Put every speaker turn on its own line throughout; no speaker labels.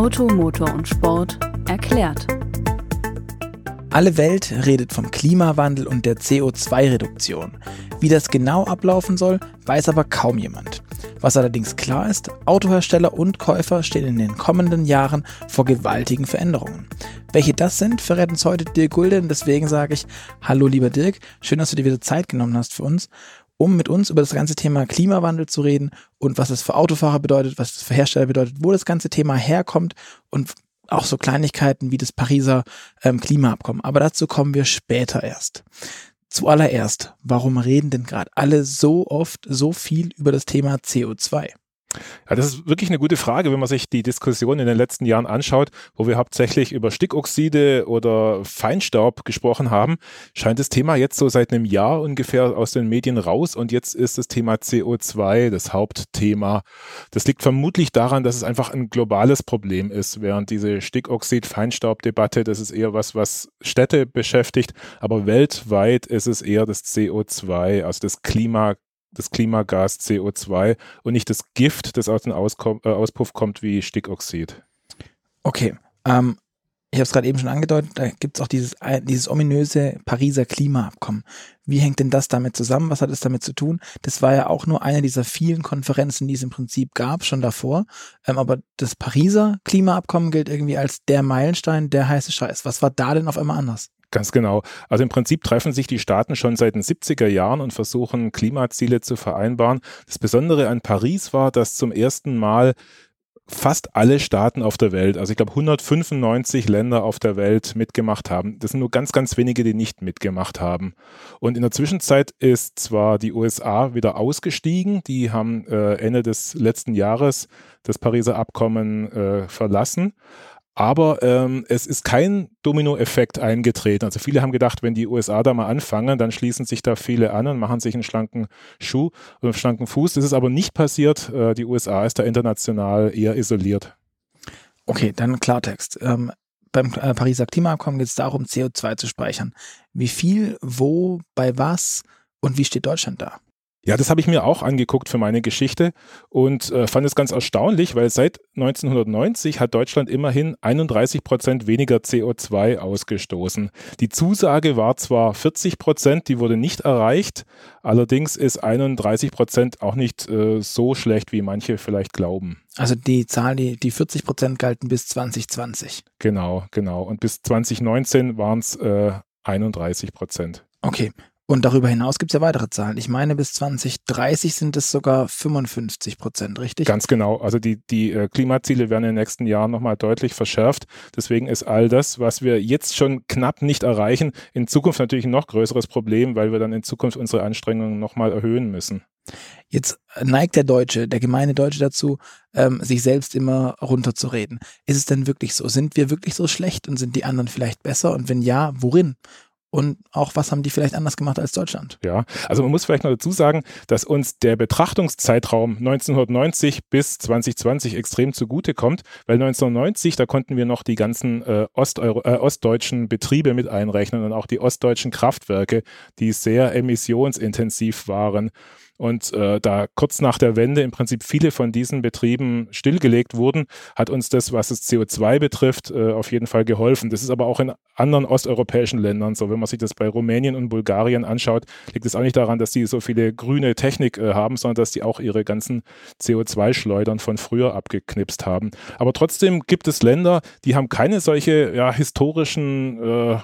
Auto, Motor und Sport erklärt.
Alle Welt redet vom Klimawandel und der CO2-Reduktion. Wie das genau ablaufen soll, weiß aber kaum jemand. Was allerdings klar ist, Autohersteller und Käufer stehen in den kommenden Jahren vor gewaltigen Veränderungen. Welche das sind, verrät uns heute Dirk Gulden. Deswegen sage ich, hallo lieber Dirk, schön, dass du dir wieder Zeit genommen hast für uns, um mit uns über das ganze Thema Klimawandel zu reden und was es für Autofahrer bedeutet, was es für Hersteller bedeutet, wo das ganze Thema herkommt und auch so Kleinigkeiten wie das Pariser ähm, Klimaabkommen. Aber dazu kommen wir später erst. Zuallererst, warum reden denn gerade alle so oft so viel über das Thema CO2?
Ja, das ist wirklich eine gute Frage, wenn man sich die Diskussion in den letzten Jahren anschaut, wo wir hauptsächlich über Stickoxide oder Feinstaub gesprochen haben, scheint das Thema jetzt so seit einem Jahr ungefähr aus den Medien raus und jetzt ist das Thema CO2 das Hauptthema. Das liegt vermutlich daran, dass es einfach ein globales Problem ist, während diese Stickoxid-Feinstaub-Debatte, das ist eher was, was Städte beschäftigt, aber weltweit ist es eher das CO2, also das Klima das Klimagas CO2 und nicht das Gift, das aus dem Auskom äh, Auspuff kommt wie Stickoxid.
Okay, ähm, ich habe es gerade eben schon angedeutet, da gibt es auch dieses, dieses ominöse Pariser Klimaabkommen. Wie hängt denn das damit zusammen? Was hat es damit zu tun? Das war ja auch nur eine dieser vielen Konferenzen, die es im Prinzip gab, schon davor. Ähm, aber das Pariser Klimaabkommen gilt irgendwie als der Meilenstein, der heiße Scheiß. Was war da denn auf einmal anders?
Ganz genau. Also im Prinzip treffen sich die Staaten schon seit den 70er Jahren und versuchen Klimaziele zu vereinbaren. Das Besondere an Paris war, dass zum ersten Mal fast alle Staaten auf der Welt, also ich glaube 195 Länder auf der Welt mitgemacht haben. Das sind nur ganz, ganz wenige, die nicht mitgemacht haben. Und in der Zwischenzeit ist zwar die USA wieder ausgestiegen, die haben äh, Ende des letzten Jahres das Pariser Abkommen äh, verlassen, aber ähm, es ist kein Dominoeffekt eingetreten. Also viele haben gedacht, wenn die USA da mal anfangen, dann schließen sich da viele an und machen sich einen schlanken Schuh und einen schlanken Fuß. Das ist aber nicht passiert. Äh, die USA ist da international eher isoliert.
Okay, dann Klartext. Ähm, beim äh, Pariser Klimaabkommen geht es darum, CO2 zu speichern. Wie viel, wo, bei was und wie steht Deutschland da?
Ja, das habe ich mir auch angeguckt für meine Geschichte und äh, fand es ganz erstaunlich, weil seit 1990 hat Deutschland immerhin 31 Prozent weniger CO2 ausgestoßen. Die Zusage war zwar 40 Prozent, die wurde nicht erreicht, allerdings ist 31 Prozent auch nicht äh, so schlecht, wie manche vielleicht glauben.
Also die Zahl, die, die 40 Prozent galten bis 2020.
Genau, genau. Und bis 2019 waren es äh, 31 Prozent.
Okay, und darüber hinaus gibt es ja weitere Zahlen. Ich meine, bis 2030 sind es sogar 55 Prozent, richtig?
Ganz genau. Also die, die äh, Klimaziele werden in den nächsten Jahren nochmal deutlich verschärft. Deswegen ist all das, was wir jetzt schon knapp nicht erreichen, in Zukunft natürlich ein noch größeres Problem, weil wir dann in Zukunft unsere Anstrengungen nochmal erhöhen müssen.
Jetzt neigt der Deutsche, der gemeine Deutsche dazu, ähm, sich selbst immer runterzureden. Ist es denn wirklich so? Sind wir wirklich so schlecht und sind die anderen vielleicht besser? Und wenn ja, worin? Und auch was haben die vielleicht anders gemacht als Deutschland?
Ja, also man muss vielleicht noch dazu sagen, dass uns der Betrachtungszeitraum 1990 bis 2020 extrem zugute kommt, weil 1990, da konnten wir noch die ganzen äh, Osteuro äh, ostdeutschen Betriebe mit einrechnen und auch die ostdeutschen Kraftwerke, die sehr emissionsintensiv waren und äh, da kurz nach der Wende im Prinzip viele von diesen Betrieben stillgelegt wurden, hat uns das, was das CO2 betrifft, äh, auf jeden Fall geholfen. Das ist aber auch in anderen osteuropäischen Ländern so. Wenn man sich das bei Rumänien und Bulgarien anschaut, liegt es auch nicht daran, dass die so viele grüne Technik äh, haben, sondern dass die auch ihre ganzen CO2-Schleudern von früher abgeknipst haben. Aber trotzdem gibt es Länder, die haben keine solche ja, historischen äh,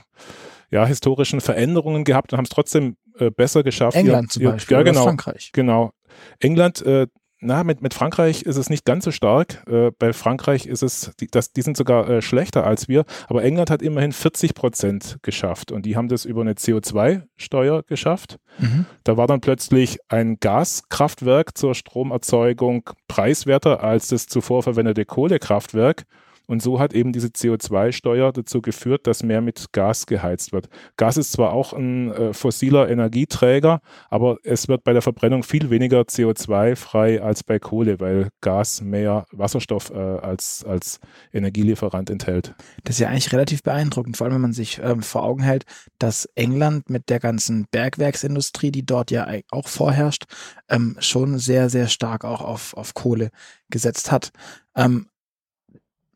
ja, historischen Veränderungen gehabt und haben es trotzdem äh, besser geschafft.
England zum Beispiel,
ja, genau,
Frankreich.
Genau. England, äh, na, mit, mit Frankreich ist es nicht ganz so stark. Äh, bei Frankreich ist es, die, das, die sind sogar äh, schlechter als wir, aber England hat immerhin 40 Prozent geschafft und die haben das über eine CO2-Steuer geschafft. Mhm. Da war dann plötzlich ein Gaskraftwerk zur Stromerzeugung preiswerter als das zuvor verwendete Kohlekraftwerk. Und so hat eben diese CO2-Steuer dazu geführt, dass mehr mit Gas geheizt wird. Gas ist zwar auch ein äh, fossiler Energieträger, aber es wird bei der Verbrennung viel weniger CO2 frei als bei Kohle, weil Gas mehr Wasserstoff äh, als, als Energielieferant enthält.
Das ist ja eigentlich relativ beeindruckend, vor allem wenn man sich ähm, vor Augen hält, dass England mit der ganzen Bergwerksindustrie, die dort ja auch vorherrscht, ähm, schon sehr, sehr stark auch auf, auf Kohle gesetzt hat. Ähm,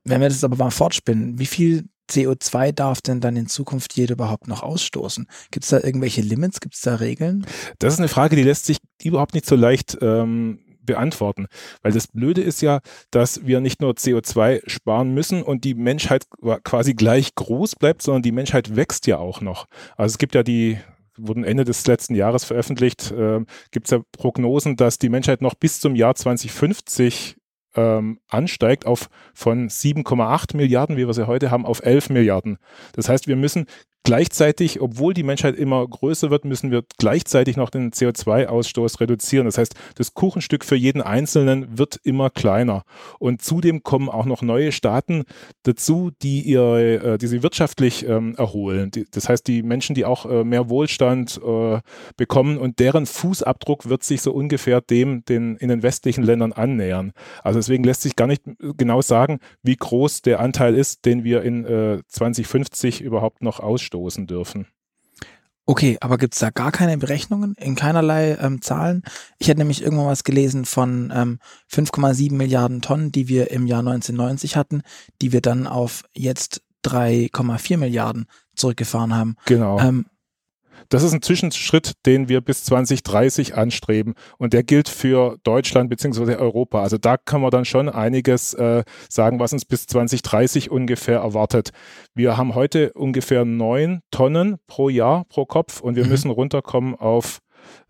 Wenn wir das aber mal fortspinnen, wie viel CO2 darf denn dann in Zukunft jeder überhaupt noch ausstoßen? Gibt es da irgendwelche Limits? Gibt es da Regeln?
Das ist eine Frage, die lässt sich überhaupt nicht so leicht ähm, beantworten. Weil das Blöde ist ja, dass wir nicht nur CO2 sparen müssen und die Menschheit quasi gleich groß bleibt, sondern die Menschheit wächst ja auch noch. Also es gibt ja die wurden Ende des letzten Jahres veröffentlicht, äh, gibt es ja Prognosen, dass die Menschheit noch bis zum Jahr 2050 ähm, ansteigt auf von 7,8 Milliarden, wie wir sie heute haben, auf 11 Milliarden. Das heißt, wir müssen Gleichzeitig, obwohl die Menschheit immer größer wird, müssen wir gleichzeitig noch den CO2-Ausstoß reduzieren. Das heißt, das Kuchenstück für jeden Einzelnen wird immer kleiner. Und zudem kommen auch noch neue Staaten dazu, die ihre, äh, die sie wirtschaftlich ähm, erholen. Die, das heißt, die Menschen, die auch äh, mehr Wohlstand äh, bekommen und deren Fußabdruck wird sich so ungefähr dem den in den westlichen Ländern annähern. Also deswegen lässt sich gar nicht genau sagen, wie groß der Anteil ist, den wir in äh, 2050 überhaupt noch ausstoßen stoßen dürfen.
Okay, aber gibt es da gar keine Berechnungen in keinerlei ähm, Zahlen? Ich hätte nämlich irgendwann was gelesen von ähm, 5,7 Milliarden Tonnen, die wir im Jahr 1990 hatten, die wir dann auf jetzt 3,4 Milliarden zurückgefahren haben.
Genau. Ähm, das ist ein Zwischenschritt, den wir bis 2030 anstreben. Und der gilt für Deutschland bzw. Europa. Also da kann man dann schon einiges äh, sagen, was uns bis 2030 ungefähr erwartet. Wir haben heute ungefähr neun Tonnen pro Jahr pro Kopf und wir mhm. müssen runterkommen auf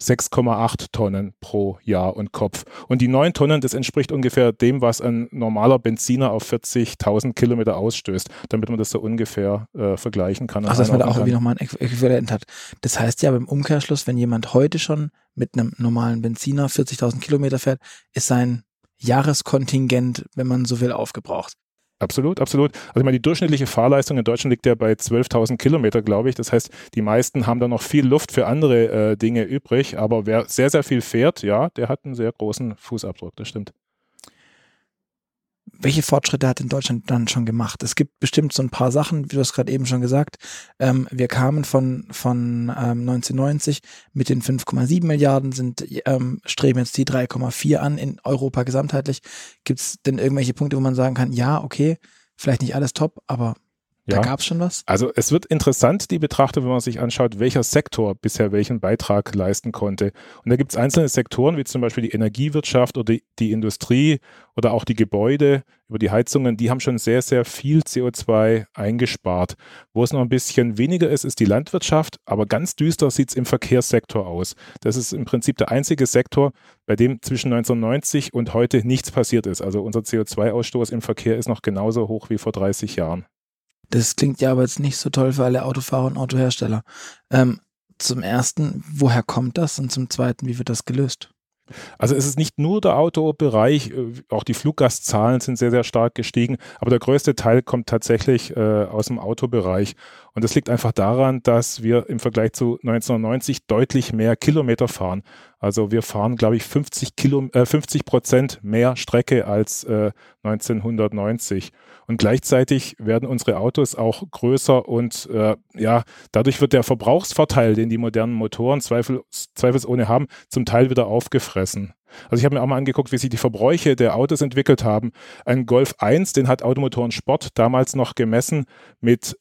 6,8 Tonnen pro Jahr und Kopf. Und die 9 Tonnen, das entspricht ungefähr dem, was ein normaler Benziner auf 40.000 Kilometer ausstößt, damit man das so ungefähr äh, vergleichen kann.
Also, dass man da auch irgendwie nochmal ein Äquivalent hat. Das heißt ja beim Umkehrschluss, wenn jemand heute schon mit einem normalen Benziner 40.000 Kilometer fährt, ist sein Jahreskontingent, wenn man so will, aufgebraucht.
Absolut, absolut. Also ich meine, die durchschnittliche Fahrleistung in Deutschland liegt ja bei 12.000 Kilometer, glaube ich. Das heißt, die meisten haben da noch viel Luft für andere äh, Dinge übrig. Aber wer sehr, sehr viel fährt, ja, der hat einen sehr großen Fußabdruck. Das stimmt
welche Fortschritte hat in Deutschland dann schon gemacht? Es gibt bestimmt so ein paar Sachen, wie du hast gerade eben schon gesagt. Ähm, wir kamen von, von ähm, 1990 mit den 5,7 Milliarden, sind ähm, streben jetzt die 3,4 an in Europa gesamtheitlich. Gibt es denn irgendwelche Punkte, wo man sagen kann, ja, okay, vielleicht nicht alles top, aber da ja. gab es schon was?
Also es wird interessant, die Betrachtung, wenn man sich anschaut, welcher Sektor bisher welchen Beitrag leisten konnte. Und da gibt es einzelne Sektoren, wie zum Beispiel die Energiewirtschaft oder die, die Industrie oder auch die Gebäude über die Heizungen, die haben schon sehr, sehr viel CO2 eingespart. Wo es noch ein bisschen weniger ist, ist die Landwirtschaft, aber ganz düster sieht es im Verkehrssektor aus. Das ist im Prinzip der einzige Sektor, bei dem zwischen 1990 und heute nichts passiert ist. Also unser CO2-Ausstoß im Verkehr ist noch genauso hoch wie vor 30 Jahren.
Das klingt ja aber jetzt nicht so toll für alle Autofahrer und Autohersteller. Ähm, zum ersten, woher kommt das? Und zum zweiten, wie wird das gelöst?
Also es ist nicht nur der Autobereich, äh, auch die Fluggastzahlen sind sehr, sehr stark gestiegen, aber der größte Teil kommt tatsächlich äh, aus dem Autobereich. Und das liegt einfach daran, dass wir im Vergleich zu 1990 deutlich mehr Kilometer fahren. Also wir fahren, glaube ich, 50, Kilo, äh, 50 Prozent mehr Strecke als äh, 1990. Und gleichzeitig werden unsere Autos auch größer und äh, ja, dadurch wird der Verbrauchsvorteil, den die modernen Motoren zweifel, zweifelsohne haben, zum Teil wieder aufgefressen. Also ich habe mir auch mal angeguckt, wie sich die Verbräuche der Autos entwickelt haben. Ein Golf 1, den hat Automotoren Sport damals noch gemessen mit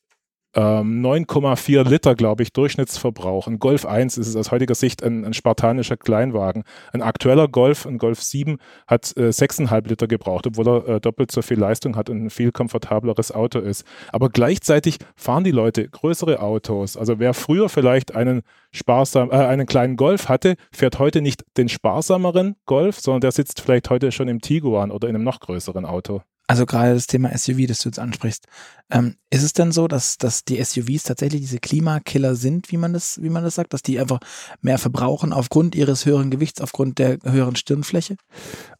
ähm, 9,4 Liter, glaube ich, Durchschnittsverbrauch. Ein Golf 1 ist es aus heutiger Sicht ein, ein spartanischer Kleinwagen. Ein aktueller Golf, ein Golf 7, hat äh, 6,5 Liter gebraucht, obwohl er äh, doppelt so viel Leistung hat und ein viel komfortableres Auto ist. Aber gleichzeitig fahren die Leute größere Autos. Also wer früher vielleicht einen sparsam, äh, einen kleinen Golf hatte, fährt heute nicht den sparsameren Golf, sondern der sitzt vielleicht heute schon im Tiguan oder in einem noch größeren Auto.
Also gerade das Thema SUV, das du jetzt ansprichst. Ähm, ist es denn so, dass, dass die SUVs tatsächlich diese Klimakiller sind, wie man das, wie man das sagt, dass die einfach mehr verbrauchen aufgrund ihres höheren Gewichts, aufgrund der höheren Stirnfläche?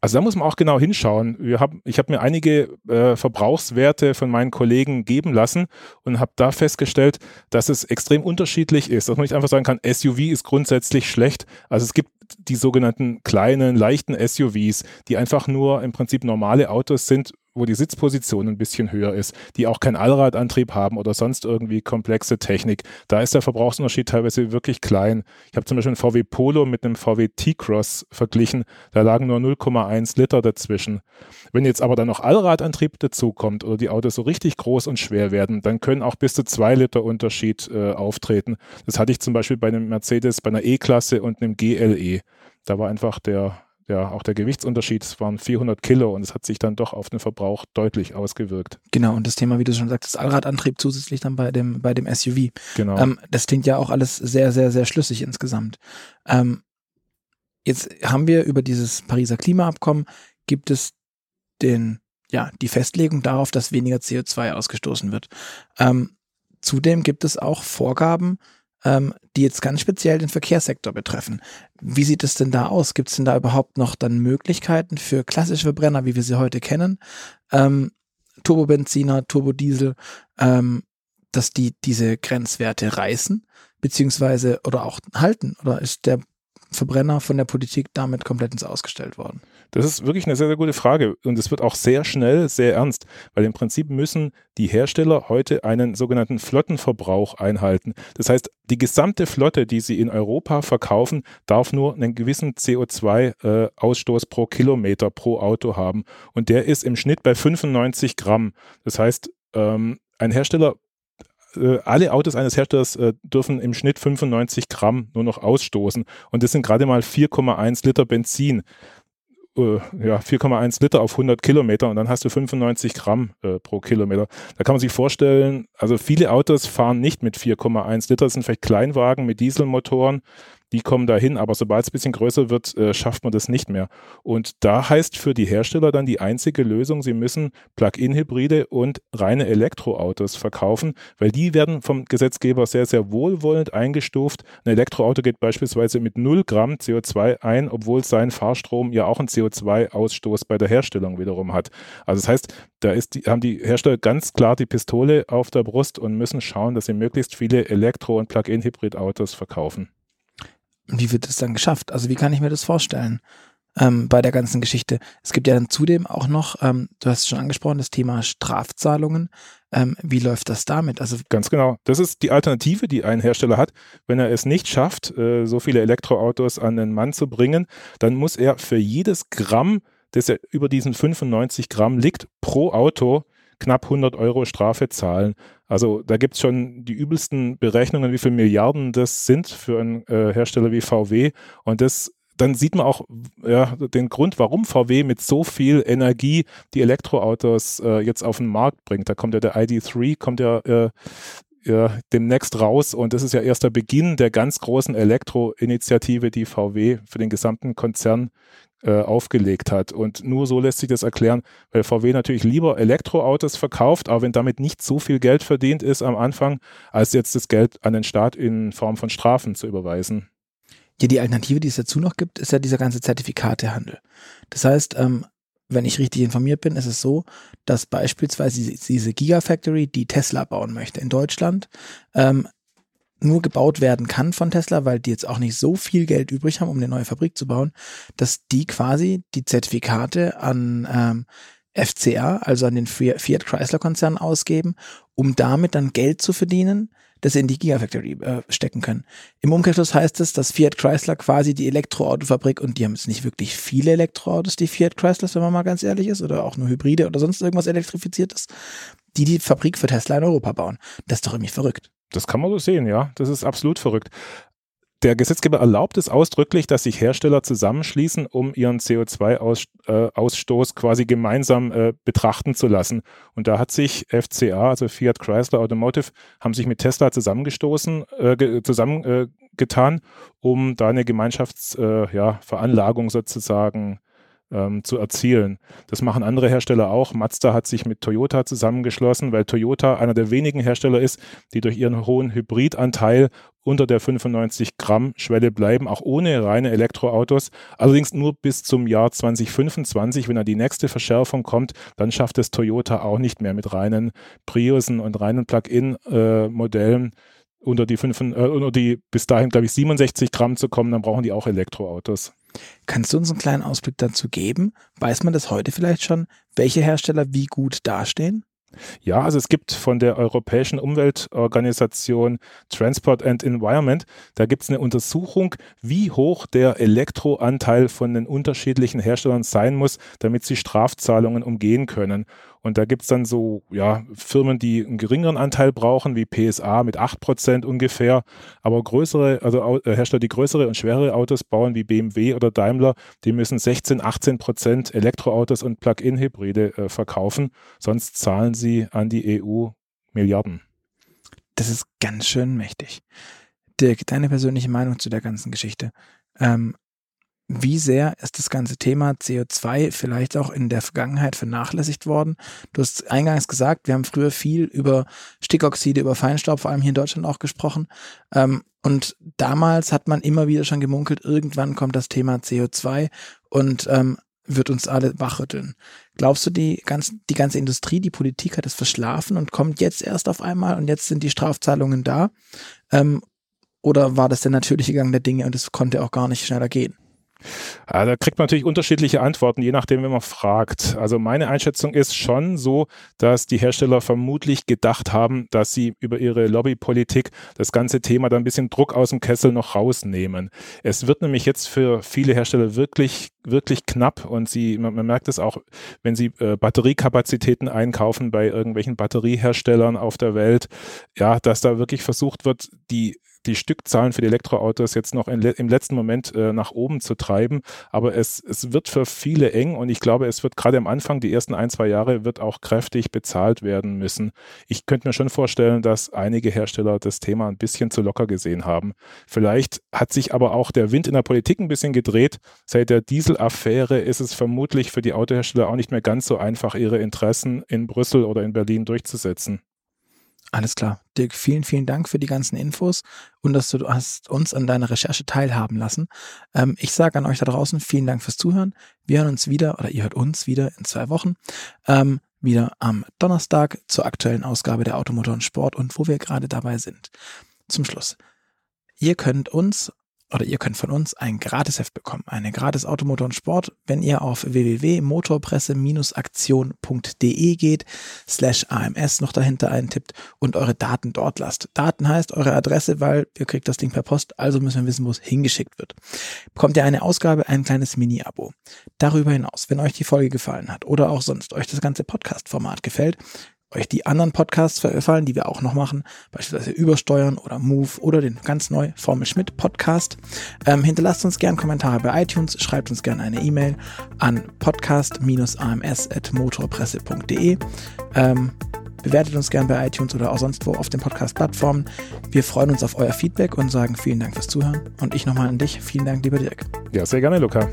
Also da muss man auch genau hinschauen. Wir haben, ich habe mir einige äh, Verbrauchswerte von meinen Kollegen geben lassen und habe da festgestellt, dass es extrem unterschiedlich ist. Dass man nicht einfach sagen kann, SUV ist grundsätzlich schlecht. Also es gibt die sogenannten kleinen, leichten SUVs, die einfach nur im Prinzip normale Autos sind, wo die Sitzposition ein bisschen höher ist, die auch keinen Allradantrieb haben oder sonst irgendwie komplexe Technik. Da ist der Verbrauchsunterschied teilweise wirklich klein. Ich habe zum Beispiel einen VW Polo mit einem VW T-Cross verglichen. Da lagen nur 0,1 Liter dazwischen. Wenn jetzt aber dann noch Allradantrieb dazukommt oder die Autos so richtig groß und schwer werden, dann können auch bis zu zwei Liter Unterschied äh, auftreten. Das hatte ich zum Beispiel bei einem Mercedes, bei einer E-Klasse und einem GLE. Da war einfach der ja, auch der Gewichtsunterschied, es waren 400 Kilo und es hat sich dann doch auf den Verbrauch deutlich ausgewirkt.
Genau, und das Thema, wie du schon sagst, das Allradantrieb zusätzlich dann bei dem, bei dem SUV. Genau. Ähm, das klingt ja auch alles sehr, sehr, sehr schlüssig insgesamt. Ähm, jetzt haben wir über dieses Pariser Klimaabkommen, gibt es den, ja, die Festlegung darauf, dass weniger CO2 ausgestoßen wird. Ähm, zudem gibt es auch Vorgaben, ähm, die jetzt ganz speziell den Verkehrssektor betreffen. Wie sieht es denn da aus? Gibt es denn da überhaupt noch dann Möglichkeiten für klassische Verbrenner, wie wir sie heute kennen, ähm, Turbobenziner, Turbodiesel, ähm, dass die diese Grenzwerte reißen, beziehungsweise oder auch halten? Oder ist der Verbrenner von der Politik damit komplett ins Ausgestellt worden?
Das ist wirklich eine sehr, sehr gute Frage und es wird auch sehr schnell sehr ernst, weil im Prinzip müssen die Hersteller heute einen sogenannten Flottenverbrauch einhalten. Das heißt, die gesamte Flotte, die sie in Europa verkaufen, darf nur einen gewissen CO2-Ausstoß äh, pro Kilometer pro Auto haben und der ist im Schnitt bei 95 Gramm. Das heißt, ähm, ein Hersteller äh, alle Autos eines Herstellers äh, dürfen im Schnitt 95 Gramm nur noch ausstoßen. Und das sind gerade mal 4,1 Liter Benzin. Äh, ja, 4,1 Liter auf 100 Kilometer und dann hast du 95 Gramm äh, pro Kilometer. Da kann man sich vorstellen, also viele Autos fahren nicht mit 4,1 Liter, das sind vielleicht Kleinwagen mit Dieselmotoren die kommen dahin, aber sobald es ein bisschen größer wird, äh, schafft man das nicht mehr. Und da heißt für die Hersteller dann die einzige Lösung, sie müssen Plug-in-Hybride und reine Elektroautos verkaufen, weil die werden vom Gesetzgeber sehr, sehr wohlwollend eingestuft. Ein Elektroauto geht beispielsweise mit 0 Gramm CO2 ein, obwohl sein Fahrstrom ja auch einen CO2-Ausstoß bei der Herstellung wiederum hat. Also das heißt, da die, haben die Hersteller ganz klar die Pistole auf der Brust und müssen schauen, dass sie möglichst viele Elektro- und Plug-in-Hybrid-Autos verkaufen.
Wie wird es dann geschafft? Also wie kann ich mir das vorstellen? Ähm, bei der ganzen Geschichte. Es gibt ja dann zudem auch noch, ähm, du hast es schon angesprochen, das Thema Strafzahlungen. Ähm, wie läuft das damit?
Also ganz genau. Das ist die Alternative, die ein Hersteller hat. Wenn er es nicht schafft, äh, so viele Elektroautos an den Mann zu bringen, dann muss er für jedes Gramm, das er über diesen 95 Gramm liegt, pro Auto knapp 100 Euro Strafe zahlen. Also da gibt es schon die übelsten Berechnungen, wie viele Milliarden das sind für einen äh, Hersteller wie VW. Und das dann sieht man auch ja, den Grund, warum VW mit so viel Energie die Elektroautos äh, jetzt auf den Markt bringt. Da kommt ja der ID3, kommt ja, äh, ja demnächst raus und das ist ja erst der Beginn der ganz großen Elektroinitiative, die VW für den gesamten Konzern äh, aufgelegt hat. Und nur so lässt sich das erklären, weil VW natürlich lieber Elektroautos verkauft, aber wenn damit nicht so viel Geld verdient ist am Anfang, als jetzt das Geld an den Staat in Form von Strafen zu überweisen.
Ja, die Alternative, die es dazu noch gibt, ist ja dieser ganze Zertifikatehandel. Das heißt, ähm, wenn ich richtig informiert bin, ist es so, dass beispielsweise diese Gigafactory, die Tesla bauen möchte in Deutschland, ähm, nur gebaut werden kann von Tesla, weil die jetzt auch nicht so viel Geld übrig haben, um eine neue Fabrik zu bauen, dass die quasi die Zertifikate an ähm, FCA, also an den Fiat Chrysler Konzern ausgeben, um damit dann Geld zu verdienen, das sie in die Gigafactory äh, stecken können. Im Umkehrschluss heißt es, dass Fiat Chrysler quasi die Elektroautofabrik, und die haben jetzt nicht wirklich viele Elektroautos, die Fiat Chrysler, wenn man mal ganz ehrlich ist, oder auch nur Hybride oder sonst irgendwas elektrifiziertes, die die Fabrik für Tesla in Europa bauen. Das ist doch irgendwie verrückt.
Das kann man so sehen, ja. Das ist absolut verrückt. Der Gesetzgeber erlaubt es ausdrücklich, dass sich Hersteller zusammenschließen, um ihren CO2-Ausstoß äh, quasi gemeinsam äh, betrachten zu lassen. Und da hat sich FCA, also Fiat Chrysler Automotive, haben sich mit Tesla zusammengestoßen, äh, zusammengetan, um da eine Gemeinschaftsveranlagung ja, sozusagen ähm, zu erzielen. Das machen andere Hersteller auch. Mazda hat sich mit Toyota zusammengeschlossen, weil Toyota einer der wenigen Hersteller ist, die durch ihren hohen Hybridanteil unter der 95 Gramm Schwelle bleiben, auch ohne reine Elektroautos. Allerdings nur bis zum Jahr 2025, wenn dann die nächste Verschärfung kommt, dann schafft es Toyota auch nicht mehr mit reinen Priusen und reinen Plug-in-Modellen. Äh, unter die, fünf, äh, unter die bis dahin, glaube ich, 67 Gramm zu kommen, dann brauchen die auch Elektroautos.
Kannst du uns einen kleinen Ausblick dazu geben? Weiß man das heute vielleicht schon, welche Hersteller wie gut dastehen?
Ja, also es gibt von der Europäischen Umweltorganisation Transport and Environment, da gibt es eine Untersuchung, wie hoch der Elektroanteil von den unterschiedlichen Herstellern sein muss, damit sie Strafzahlungen umgehen können. Und da gibt's dann so ja, Firmen, die einen geringeren Anteil brauchen, wie PSA mit 8% ungefähr. Aber größere, also äh, Hersteller, die größere und schwerere Autos bauen, wie BMW oder Daimler, die müssen 16, 18% Elektroautos und Plug-in-Hybride äh, verkaufen. Sonst zahlen sie an die EU Milliarden.
Das ist ganz schön mächtig. Dirk, deine persönliche Meinung zu der ganzen Geschichte. Ähm, wie sehr ist das ganze Thema CO2 vielleicht auch in der Vergangenheit vernachlässigt worden? Du hast eingangs gesagt, wir haben früher viel über Stickoxide, über Feinstaub, vor allem hier in Deutschland auch gesprochen. Ähm, und damals hat man immer wieder schon gemunkelt, irgendwann kommt das Thema CO2 und ähm, wird uns alle wachrütteln. Glaubst du, die, ganz, die ganze Industrie, die Politik hat es verschlafen und kommt jetzt erst auf einmal und jetzt sind die Strafzahlungen da? Ähm, oder war das der natürliche Gang der Dinge und es konnte auch gar nicht schneller gehen?
Ja, da kriegt man natürlich unterschiedliche Antworten, je nachdem, wenn man fragt. Also meine Einschätzung ist schon so, dass die Hersteller vermutlich gedacht haben, dass sie über ihre Lobbypolitik das ganze Thema da ein bisschen Druck aus dem Kessel noch rausnehmen. Es wird nämlich jetzt für viele Hersteller wirklich, wirklich knapp und sie, man, man merkt es auch, wenn sie äh, Batteriekapazitäten einkaufen bei irgendwelchen Batterieherstellern auf der Welt, ja, dass da wirklich versucht wird, die die Stückzahlen für die Elektroautos jetzt noch in, im letzten Moment äh, nach oben zu treiben. Aber es, es wird für viele eng und ich glaube, es wird gerade am Anfang, die ersten ein, zwei Jahre, wird auch kräftig bezahlt werden müssen. Ich könnte mir schon vorstellen, dass einige Hersteller das Thema ein bisschen zu locker gesehen haben. Vielleicht hat sich aber auch der Wind in der Politik ein bisschen gedreht. Seit der Dieselaffäre ist es vermutlich für die Autohersteller auch nicht mehr ganz so einfach, ihre Interessen in Brüssel oder in Berlin durchzusetzen.
Alles klar. Dirk, vielen, vielen Dank für die ganzen Infos und dass du hast uns an deiner Recherche teilhaben lassen. Ähm, ich sage an euch da draußen vielen Dank fürs Zuhören. Wir hören uns wieder oder ihr hört uns wieder in zwei Wochen. Ähm, wieder am Donnerstag zur aktuellen Ausgabe der Automotor und Sport und wo wir gerade dabei sind. Zum Schluss. Ihr könnt uns oder ihr könnt von uns ein Gratisheft bekommen, eine gratis Automotor und Sport, wenn ihr auf www.motorpresse-aktion.de geht, slash AMS noch dahinter eintippt und eure Daten dort lasst. Daten heißt eure Adresse, weil ihr kriegt das Ding per Post, also müssen wir wissen, wo es hingeschickt wird. Bekommt ihr eine Ausgabe, ein kleines Mini-Abo. Darüber hinaus, wenn euch die Folge gefallen hat oder auch sonst euch das ganze Podcast-Format gefällt, euch die anderen Podcasts gefallen, die wir auch noch machen, beispielsweise Übersteuern oder Move oder den ganz neu Formel Schmidt Podcast. Ähm, hinterlasst uns gerne Kommentare bei iTunes, schreibt uns gerne eine E-Mail an podcast-ams.motorpresse.de. Ähm, bewertet uns gerne bei iTunes oder auch sonst wo auf den Podcast-Plattformen. Wir freuen uns auf euer Feedback und sagen vielen Dank fürs Zuhören. Und ich nochmal an dich. Vielen Dank, lieber Dirk.
Ja, sehr gerne, Luca.